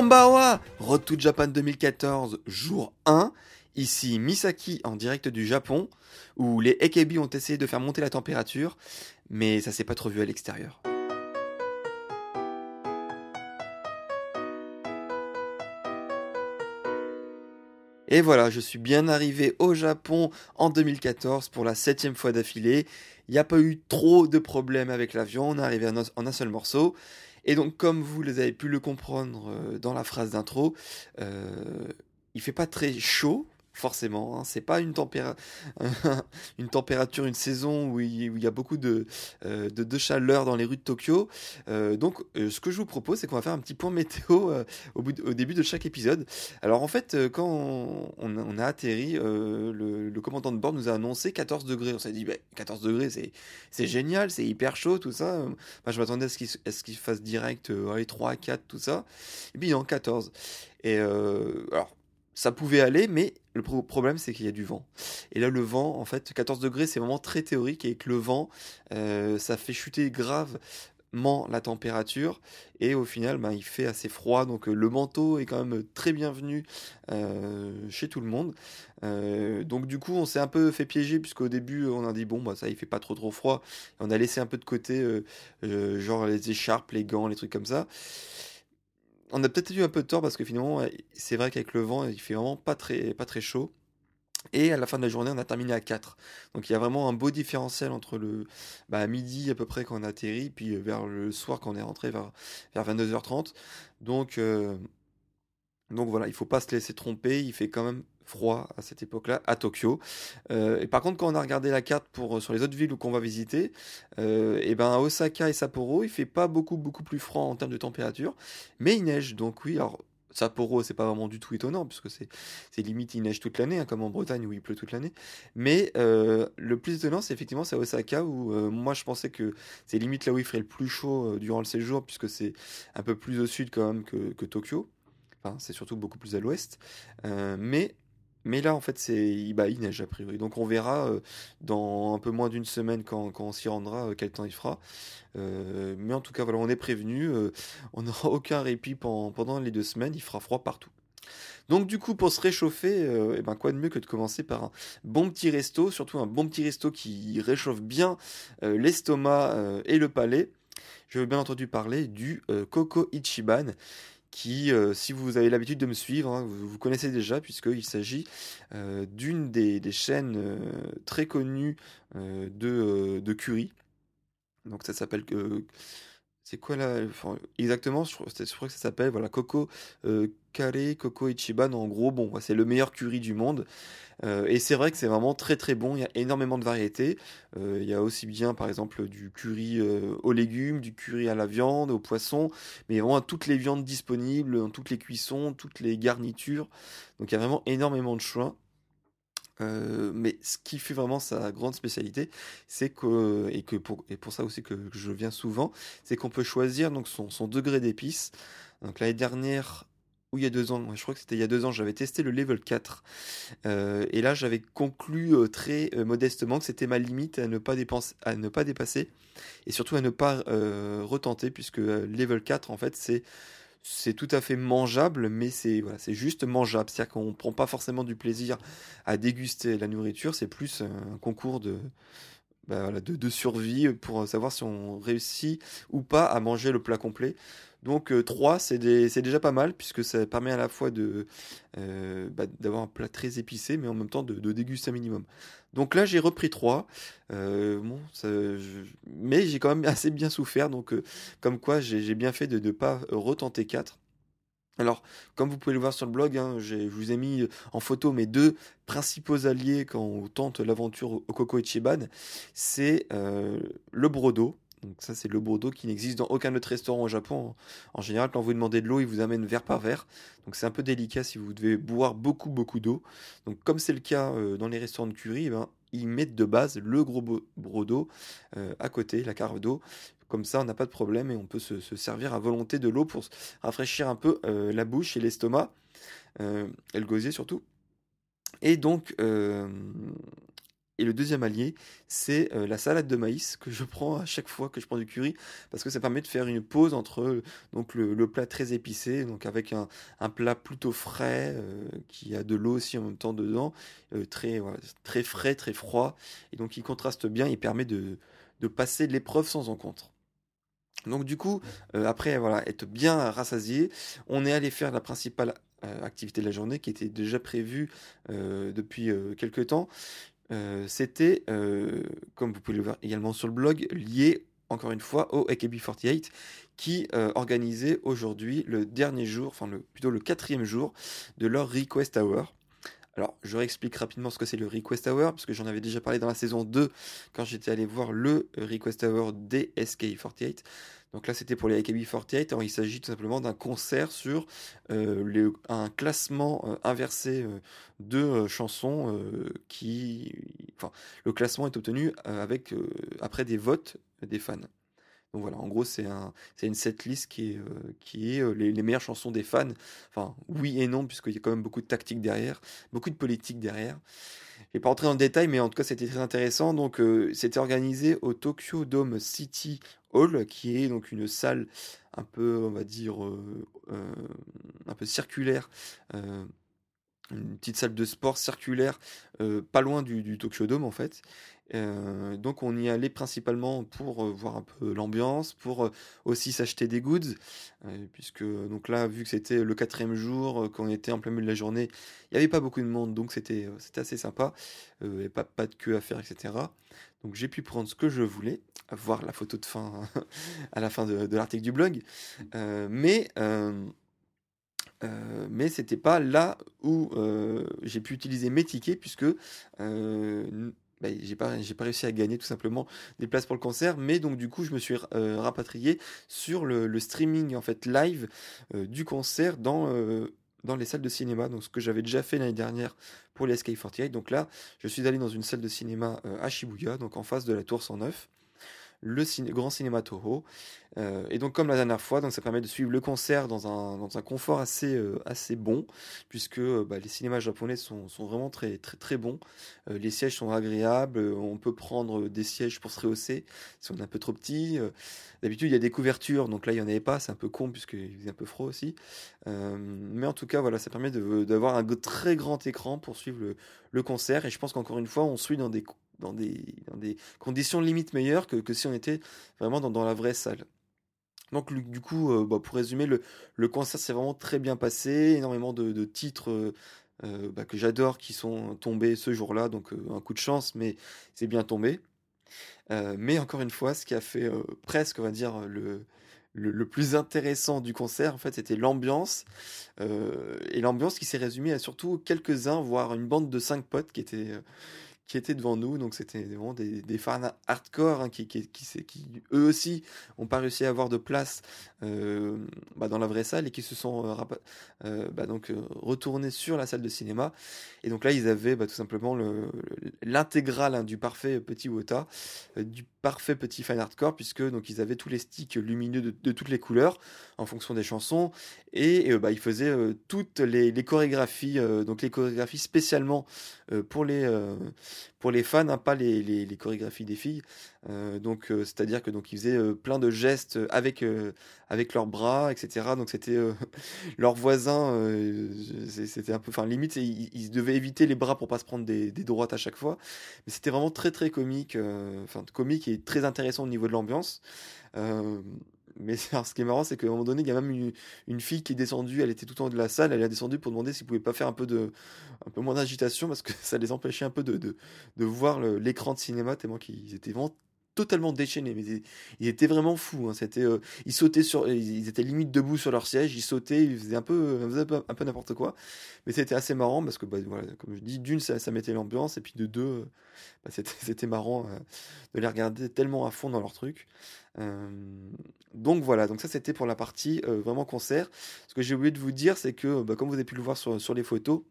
Konbawa Road to Japan 2014, jour 1. Ici Misaki en direct du Japon, où les Ekebi ont essayé de faire monter la température, mais ça s'est pas trop vu à l'extérieur. Et voilà, je suis bien arrivé au Japon en 2014 pour la septième fois d'affilée. Il n'y a pas eu trop de problèmes avec l'avion, on est arrivé en un seul morceau. Et donc, comme vous les avez pu le comprendre euh, dans la phrase d'intro, euh, il fait pas très chaud, forcément. Hein. C'est pas une, température, une saison où il, y a beaucoup de, euh, de, chaleur dans les rues de Tokyo. Euh, donc, euh, ce que je vous propose, c'est qu'on va faire un petit point météo au, début de chaque épisode. Alors, en fait, quand on, a atterri, le, commandant de bord nous a annoncé 14 degrés. On s'est dit, 14 bah, degrés, c'est génial, c'est hyper chaud, tout ça. Je m'attendais à ce qu'il fasse direct les 3 à 4, tout ça. Et puis, en 14. Et alors, ça pouvait aller, mais le problème c'est qu'il y a du vent. Et là, le vent, en fait, 14 degrés, c'est vraiment très théorique, et que le vent, euh, ça fait chuter gravement la température, et au final, ben, il fait assez froid, donc euh, le manteau est quand même très bienvenu euh, chez tout le monde. donc du coup, on s'est un peu fait piéger, puisqu'au début, on a dit, bon, bah, ça, il fait pas trop trop froid, on a laissé un peu de côté, genre les écharpes, les gants, les trucs comme ça on a peut-être eu un peu de tort parce que finalement, c'est vrai qu'avec le vent, il fait vraiment pas très, chaud. Et à la fin de la journée, on a terminé à 4. Donc il y a vraiment un beau différentiel entre le bah, midi à peu près quand on atterrit, puis euh, vers le soir quand on est rentré vers, vers 22h30. Donc, euh, donc voilà, il faut pas se laisser tromper, il fait quand même froid à cette époque-là à Tokyo. Euh, et par contre, quand on a regardé la carte pour euh, sur les autres villes qu'on va visiter, euh, et ben à Osaka et Sapporo, il fait pas beaucoup beaucoup plus froid en termes de température, mais il neige. Donc oui, alors Sapporo, c'est pas vraiment du tout étonnant, puisque c'est, c'est limite, il neige toute l'année, hein, comme en Bretagne où il pleut toute l'année. Mais le plus étonnant, c'est effectivement c'est Osaka, où moi je pensais que c'est limite là où il ferait le plus chaud durant le séjour, puisque c'est un peu plus au sud quand même que, que Tokyo. Enfin, c'est surtout beaucoup plus à l'ouest. mais mais là, en fait, c'est bah, il neige a priori. Donc on verra euh, dans un peu moins d'une semaine quand, on s'y rendra euh, quel temps il fera. Euh, mais en tout cas, voilà, on est prévenu. on n'aura aucun répit pendant, les deux semaines. Il fera froid partout. Donc du coup, pour se réchauffer, eh ben, quoi de mieux que de commencer par un bon petit resto, surtout un bon petit resto qui réchauffe bien l'estomac et le palais. Je veux bien entendu parler du Coco Ichiban qui, euh, si vous avez l'habitude de me suivre, hein, vous, connaissez déjà, puisqu'il s'agit euh, d'une des, chaînes euh, très connues de, de curry. Donc ça s'appelle c'est quoi là Exactement, je, crois que ça s'appelle voilà, Coco euh, Coco Ichiban. En gros, bon, c'est le meilleur curry du monde. Euh, et c'est vrai que c'est vraiment très très bon. Il y a énormément de variétés. Euh, il y a aussi bien, par exemple, du curry euh, aux légumes, du curry à la viande, au poisson. Mais il y a vraiment toutes les viandes disponibles, toutes les cuissons, toutes les garnitures. Donc il y a vraiment énormément de choix. Euh, mais ce qui fait vraiment sa grande spécialité, c'est que, et, que pour, et pour ça aussi que je viens souvent, c'est qu'on peut choisir donc son, son degré d'épices. Donc l'année dernière, ou il y a deux ans, je crois que c'était il y a deux ans, j'avais testé le level 4. Euh, et là, j'avais conclu euh, très modestement que c'était ma limite à ne, pas dépenser, à ne pas dépasser. Et surtout à ne pas retenter, puisque level 4, en fait, c'est c'est tout à fait mangeable, mais c'est c'est juste mangeable. C'est-à-dire qu'on ne prend pas forcément du plaisir à déguster la nourriture, c'est plus un concours de, bah, survie pour savoir si on réussit ou pas à manger le plat complet. Donc 3, euh, c'est déjà pas mal, puisque ça permet à la fois euh, bah, d'avoir un plat très épicé, mais en même temps de, de déguster un minimum. Donc là, j'ai repris 3. Euh, bon, Mais j'ai quand même assez bien souffert, donc comme quoi j'ai bien fait de ne pas retenter 4. Alors, comme vous pouvez le voir sur le blog, hein, je vous ai mis en photo mes deux principaux alliés quand on tente l'aventure au Coco Ichiban. C'est euh, le brodo. Donc ça, c'est le brodo qui n'existe dans aucun autre restaurant au Japon. En général, quand vous demandez de l'eau, ils vous amènent verre par verre. Donc c'est un peu délicat si vous devez boire beaucoup, beaucoup d'eau. Donc comme c'est le cas euh, dans les restaurants de curry, eh ben, ils mettent de base le gros brodo euh, à côté, la carte d'eau. Comme ça, on n'a pas de problème et on peut se, servir à volonté de l'eau pour rafraîchir un peu euh, la bouche et l'estomac, et le surtout. Et donc, et le deuxième allié, c'est la salade de maïs que je prends à chaque fois que je prends du curry, parce que ça permet de faire une pause entre donc le, plat très épicé, donc avec un, plat plutôt frais, qui a de l'eau aussi en même temps dedans, très, très frais, très froid, et donc il contraste bien, il permet de, passer l'épreuve sans encontre. Donc du coup, euh, après voilà, être bien rassasié, on est allé faire la principale euh, activité de la journée qui était déjà prévue euh, depuis quelques temps. C'était, comme vous pouvez le voir également sur le blog, lié encore une fois au AKB48 qui organisait aujourd'hui le dernier jour, enfin plutôt le quatrième jour de leur Request Hour. Alors, je réexplique rapidement ce que c'est le Request Hour, parce que j'en avais déjà parlé dans la saison 2 quand j'étais allé voir le Request Hour des SK48. Donc là, c'était pour les AKB48. Alors, il s'agit tout simplement d'un concert sur euh, un classement euh, inversé euh, de chansons qui. Enfin, le classement est obtenu avec, après des votes des fans. Donc voilà, en gros, c'est un, une setlist qui est, euh, qui est euh, les, meilleures chansons des fans. Enfin, oui et non, puisqu'il y a quand même beaucoup de tactique derrière, beaucoup de politique derrière. Je vais pas rentrer dans le détail, mais en tout cas, c'était très intéressant. Donc, euh, c'était organisé au Tokyo Dome City Hall, qui est donc une salle un peu, on va dire, un peu circulaire une petite salle de sport circulaire pas loin du, Tokyo Dome en fait euh, donc on y allait principalement pour euh, voir un peu l'ambiance, pour euh, aussi s'acheter des goods, puisque donc là vu que c'était le quatrième jour, qu'on était en plein milieu de la journée, il n'y avait pas beaucoup de monde, donc c'était assez sympa, et pas, pas de queue à faire, etc. Donc j'ai pu prendre ce que je voulais, voir la photo de fin à la fin de, de l'article du blog, mais euh, mais c'était pas là où j'ai pu utiliser mes tickets puisque bah, j'ai pas réussi à gagner tout simplement des places pour le concert mais donc du coup je me suis euh, rapatrié sur le, streaming en fait live euh, du concert dans euh, dans les salles de cinéma. Donc ce que j'avais déjà fait l'année dernière pour les SK48 donc là je suis allé dans une salle de cinéma à Shibuya donc en face de la tour 109 le grand cinéma Toho. Euh, et donc comme la dernière fois, donc ça permet de suivre le concert dans un, dans un confort assez, euh, assez bon, puisque euh, bah, les cinémas japonais sont, sont, vraiment très, très, très bons. les sièges sont agréables, on peut prendre des sièges pour se rehausser si on est un peu trop petit. D'habitude il y a des couvertures, donc là il n'y en avait pas, c'est un peu con puisqu'il faisait un peu froid aussi. mais en tout cas voilà, ça permet d'avoir un très grand écran pour suivre le, le concert, et je pense qu'encore une fois on suit dans des dans des, dans des conditions limite meilleures que, que si on était vraiment dans, dans la vraie salle. Donc du coup, euh, bah, pour résumer, le, le concert s'est vraiment très bien passé, énormément de, de titres euh, euh, bah, que j'adore qui sont tombés ce jour-là, donc un coup de chance, mais c'est bien tombé. mais encore une fois, ce qui a fait presque, on va dire, le, le, le, plus intéressant du concert, en fait, c'était l'ambiance. et l'ambiance qui s'est résumée à surtout quelques-uns, voire une bande de cinq potes qui étaient qui étaient devant nous. Donc c'était vraiment des, fans hardcore hein, qui, eux aussi, ont pas réussi à avoir de place euh, bah, dans la vraie salle et qui se sont euh, euh bah, donc retournés sur la salle de cinéma. Et donc là, ils avaient bah, tout simplement l'intégrale hein, du parfait petit Wota, du parfait petit fan hardcore, puisque donc ils avaient tous les sticks lumineux de, toutes les couleurs en fonction des chansons et ils faisaient toutes les, les chorégraphies, donc les chorégraphies spécialement pour les pour les fans, hein, pas les, les, chorégraphies des filles. Euh, donc, euh, c'est-à-dire que donc ils faisaient euh, plein de gestes avec avec leurs bras, etc. Donc c'était leurs voisins, c'était un peu, enfin limite, ils, devaient éviter les bras pour pas se prendre des, des droites à chaque fois. Mais c'était vraiment très très comique, enfin comique et très intéressant au niveau de l'ambiance. Mais ce qui est marrant, c'est qu'à un moment donné, il y a même une, fille qui est descendue, elle était tout en haut de la salle, elle est descendue pour demander s'ils pouvaient pas faire un peu, un peu moins d'agitation parce que ça les empêchait un peu de voir l'écran de cinéma tellement qu'ils étaient vraiment totalement déchaînés. Mais ils, étaient vraiment fous. Hein. C'était, euh, ils sautaient sur, ils étaient limite debout sur leur siège, ils sautaient, ils faisaient un peu, un peu n'importe quoi. Mais c'était assez marrant parce que, bah, voilà, comme je dis, d'une, ça, ça mettait l'ambiance, et puis de deux, bah, c'était, marrant de les regarder tellement à fond dans leur truc. donc voilà, donc ça c'était pour la partie vraiment concert. Ce que j'ai oublié de vous dire, c'est que, bah, comme vous avez pu le voir sur, sur les photos,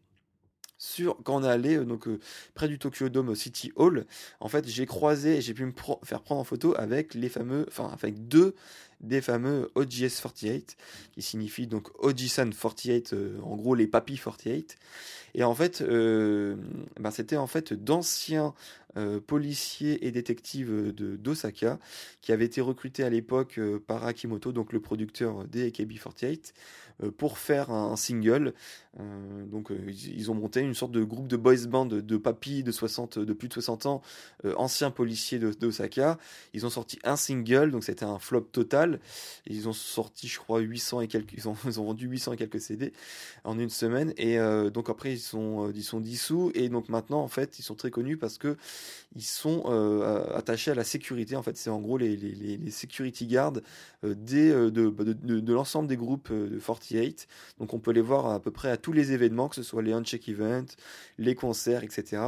sur, quand on est allé euh, donc, euh, près du Tokyo Dome City Hall, en fait, j'ai croisé j'ai pu me faire prendre en photo avec les fameux, enfin, avec deux des fameux OGS 48, qui signifie donc Ojisan 48, euh, en gros les papis 48. Et en fait, ben, c'était en fait d'anciens policiers et détectives de d'Osaka qui avaient été recrutés à l'époque par Akimoto, donc le producteur des AKB48, euh, pour faire un single. Euh, donc euh, ils ont monté une sorte de groupe de boys band de, de papis de 60, de plus de 60 ans, anciens policiers d'Osaka. Ils ont sorti un single, donc c'était un flop total. Ils ont sorti, je crois, 800 et quelques, ils ont, ils ont vendu 800 et quelques CD en une semaine. Et donc après ils sont, ils sont dissous et donc maintenant en fait ils sont très connus parce que ils sont attachés à la sécurité. En fait, c'est en gros les, les, les, security guards des, de, de, de l'ensemble des groupes de 48 donc on peut les voir à peu près à tous les événements, que ce soit les uncheck events, les concerts, etc.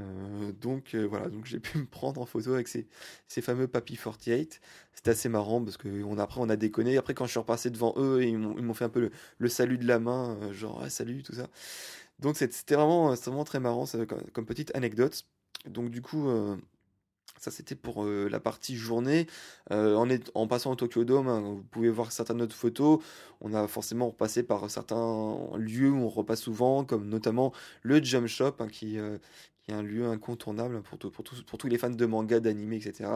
Euh, donc euh, voilà, donc j'ai pu me prendre en photo avec ces, ces fameux Papy 48. C'était assez marrant parce que on, après on a déconné. Après quand je suis repassé devant eux, ils m'ont fait un peu le, salut de la main, euh, genre salut, tout ça. Donc c'était vraiment, vraiment très marrant comme, petite anecdote. Donc du coup, ça, c'était pour euh, la partie journée. Euh, en, passant au Tokyo Dome, hein, vous pouvez voir certaines autres photos. On a forcément repassé par certains lieux où on repasse souvent, comme notamment le Jump Shop, hein, qui, euh, qui, est un lieu incontournable pour, pour, pour, tous les fans de manga, d'anime, etc.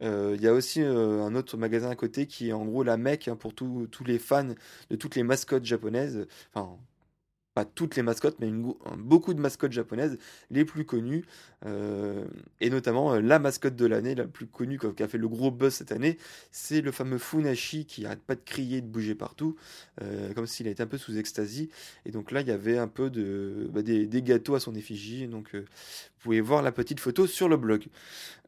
Il y a aussi un autre magasin à côté qui est en gros la mecque hein, pour tous les fans de toutes les mascottes japonaises. Enfin, pas toutes les mascottes, mais beaucoup de mascottes japonaises, les plus connues, euh, et notamment euh, la mascotte de l'année, la plus connue, qui a fait le gros buzz cette année, c'est le fameux Funashi qui arrête pas de crier, de bouger partout, euh, comme s'il était un peu sous extasie. Et donc là, il y avait un peu de, bah, des, gâteaux à son effigie, donc pouvez voir la petite photo sur le blog.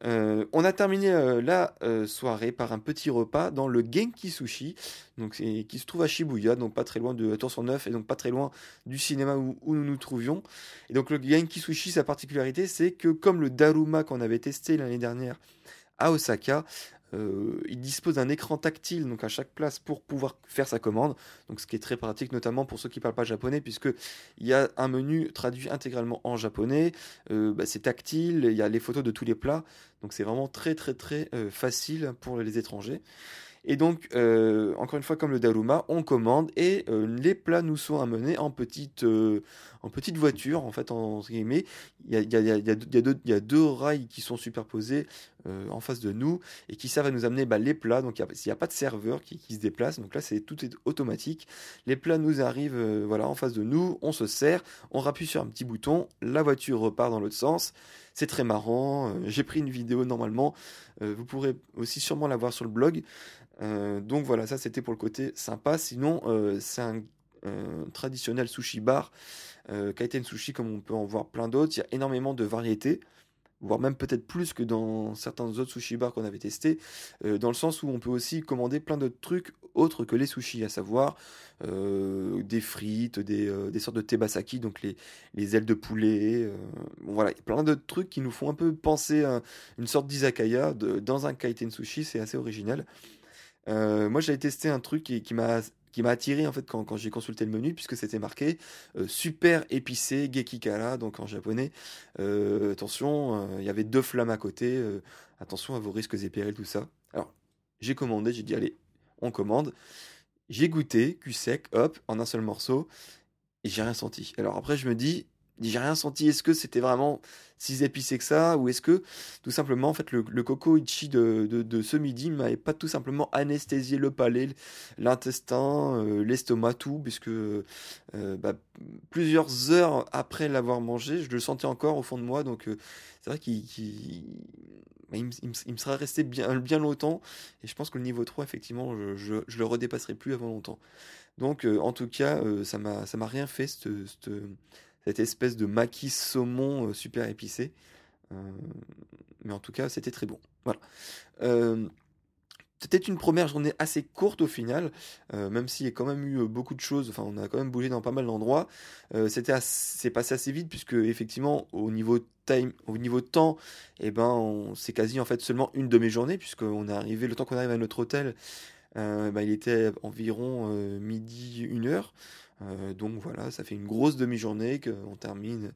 on a terminé la soirée par un petit repas dans le Genki Sushi, qui se trouve à Shibuya, donc pas très loin de Tour 109, et donc pas très loin du cinéma où, nous nous trouvions. Et donc le Genki Sushi, sa particularité, c'est que comme le Daruma qu'on avait testé l'année dernière à Osaka, euh, il dispose d'un écran tactile donc à chaque place pour pouvoir faire sa commande. Donc ce qui est très pratique notamment pour ceux qui ne parlent pas japonais puisque il y a un menu traduit intégralement en japonais. Euh, bah, c'est tactile, il y a les photos de tous les plats. Donc c'est vraiment très très très euh, facile pour les étrangers. Et donc, euh, encore une fois, comme le Daruma, on commande et euh, les plats nous sont amenés en petite, en petite voiture, en fait, en guillemets. Il y a, deux rails qui sont superposés en face de nous et qui servent à nous amener bah, les plats. Donc, il n'y a, pas de serveur qui, qui se déplace. Donc là, c'est tout est automatique. Les plats nous arrivent voilà, en face de nous, on se sert, on rappuie sur un petit bouton, la voiture repart dans l'autre sens. C'est très marrant. J'ai pris une vidéo normalement. vous pourrez aussi sûrement la voir sur le blog. Euh, donc voilà, ça c'était pour le côté sympa. Sinon, euh, c'est un, traditionnel sushi bar, euh, Kaiten Sushi, comme on peut en voir plein d'autres. Il y a énormément de variétés, voire même peut-être plus que dans certains autres sushi bars qu'on avait testés, dans le sens où on peut aussi commander plein d'autres trucs autres que les sushis, à savoir des frites, des, sortes de tebasaki, donc les, les ailes de poulet. voilà, plein d'autres trucs qui nous font un peu penser à une sorte d'izakaya dans un kaiten sushi, c'est assez original. Euh, moi, j'avais testé un truc qui m'a qui m'a attiré en fait quand, j'ai consulté le menu puisque c'était marqué euh, super épicé gekikara donc en japonais. Euh, attention il y avait deux flammes à côté attention à vos risques et périls tout ça. Alors j'ai commandé j'ai dit allez on commande. J'ai goûté cul sec hop en un seul morceau et j'ai rien senti. Alors après je me dis j'ai rien senti. Est-ce que c'était vraiment si épicé que ça Ou est-ce que tout simplement, en fait, le, coco ichi de, de, ce midi ne m'avait pas tout simplement anesthésié le palais, l'intestin, euh, l'estomac, tout, puisque euh, bah, plusieurs heures après l'avoir mangé, je le sentais encore au fond de moi. Donc euh, c'est vrai qu'il bah, me sera resté bien, bien longtemps. Et je pense que le niveau 3, effectivement, je, je, le redépasserai plus avant longtemps. Donc en tout cas, ça m'a rien fait, cette espèce de maquis saumon euh, super épicé. Euh, mais en tout cas, c'était très bon. Voilà. C'était une première journée assez courte au final, même s'il y a quand même eu beaucoup de choses. Enfin, on a quand même bougé dans pas mal d'endroits. C'était c'est passé assez vite puisque effectivement au niveau time, au niveau temps, eh ben c'est quasi en fait seulement une demi-journée puisqu'on est arrivé le temps qu'on arrive à notre hôtel. Ben, il était environ midi, une heure. Euh, donc voilà, ça fait une grosse demi-journée qu'on termine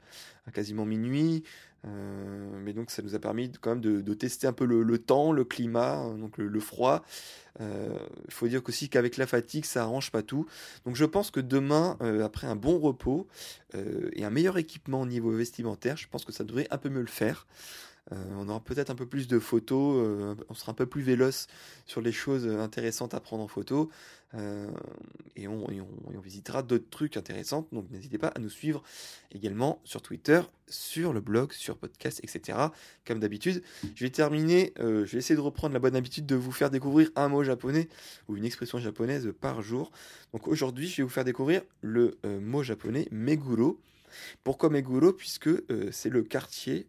à quasiment minuit. Euh, mais donc ça nous a permis quand même de, tester un peu le, temps, le climat, donc le, froid. Il euh, faut dire aussi qu'avec la fatigue, ça arrange pas tout. Donc je pense que demain, après un bon repos et un meilleur équipement au niveau vestimentaire, je pense que ça devrait un peu mieux le faire. On aura peut-être un peu plus de photos, on sera un peu plus véloce sur les choses intéressantes à prendre en photo. Euh, et, on, visitera d'autres trucs intéressants. Donc n'hésitez pas à nous suivre également sur Twitter, sur le blog, sur podcast, etc. Comme d'habitude. Je vais terminer, euh, je vais essayer de reprendre la bonne habitude de vous faire découvrir un mot japonais ou une expression japonaise par jour. Donc aujourd'hui, je vais vous faire découvrir le euh, mot japonais Meguro. Pourquoi Meguro? Puisque c'est le quartier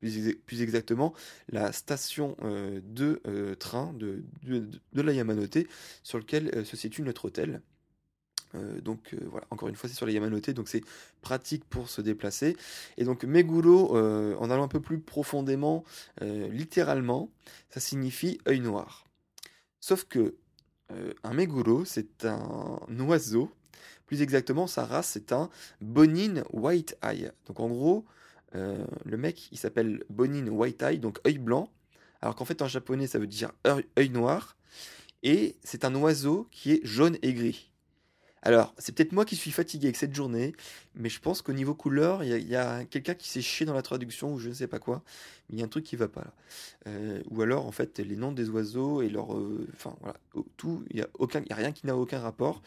plus, exactement la station euh, de euh, train de, la Yamanote sur lequel euh, se situe notre hôtel. donc voilà, encore une fois, c'est sur la Yamanote, donc c'est pratique pour se déplacer. Et donc Meguro, en allant un peu plus profondément, littéralement, ça signifie œil noir. Sauf que un Meguro, c'est un oiseau. Plus exactement, sa race, c'est un Bonin White Eye. Donc en gros, euh, le mec, il s'appelle Bonin White Eye, donc œil blanc. Alors qu'en fait, en japonais, ça veut dire œil noir. Et c'est un oiseau qui est jaune et gris. Alors, c'est peut-être moi qui suis fatigué avec cette journée, mais je pense qu'au niveau couleur, il y a, quelqu'un qui s'est chié dans la traduction ou je ne sais pas quoi. Il y a un truc qui va pas là. Euh, ou alors, en fait, les noms des oiseaux et leur. Euh, enfin, voilà. Tout, il n'y a, aucun, a rien qui n'a aucun rapport.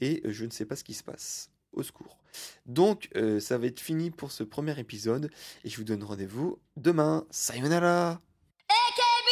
Et je ne sais pas ce qui se passe au secours. Donc, euh, ça va être fini pour ce premier épisode et je vous donne rendez-vous demain. Sayonara! AKB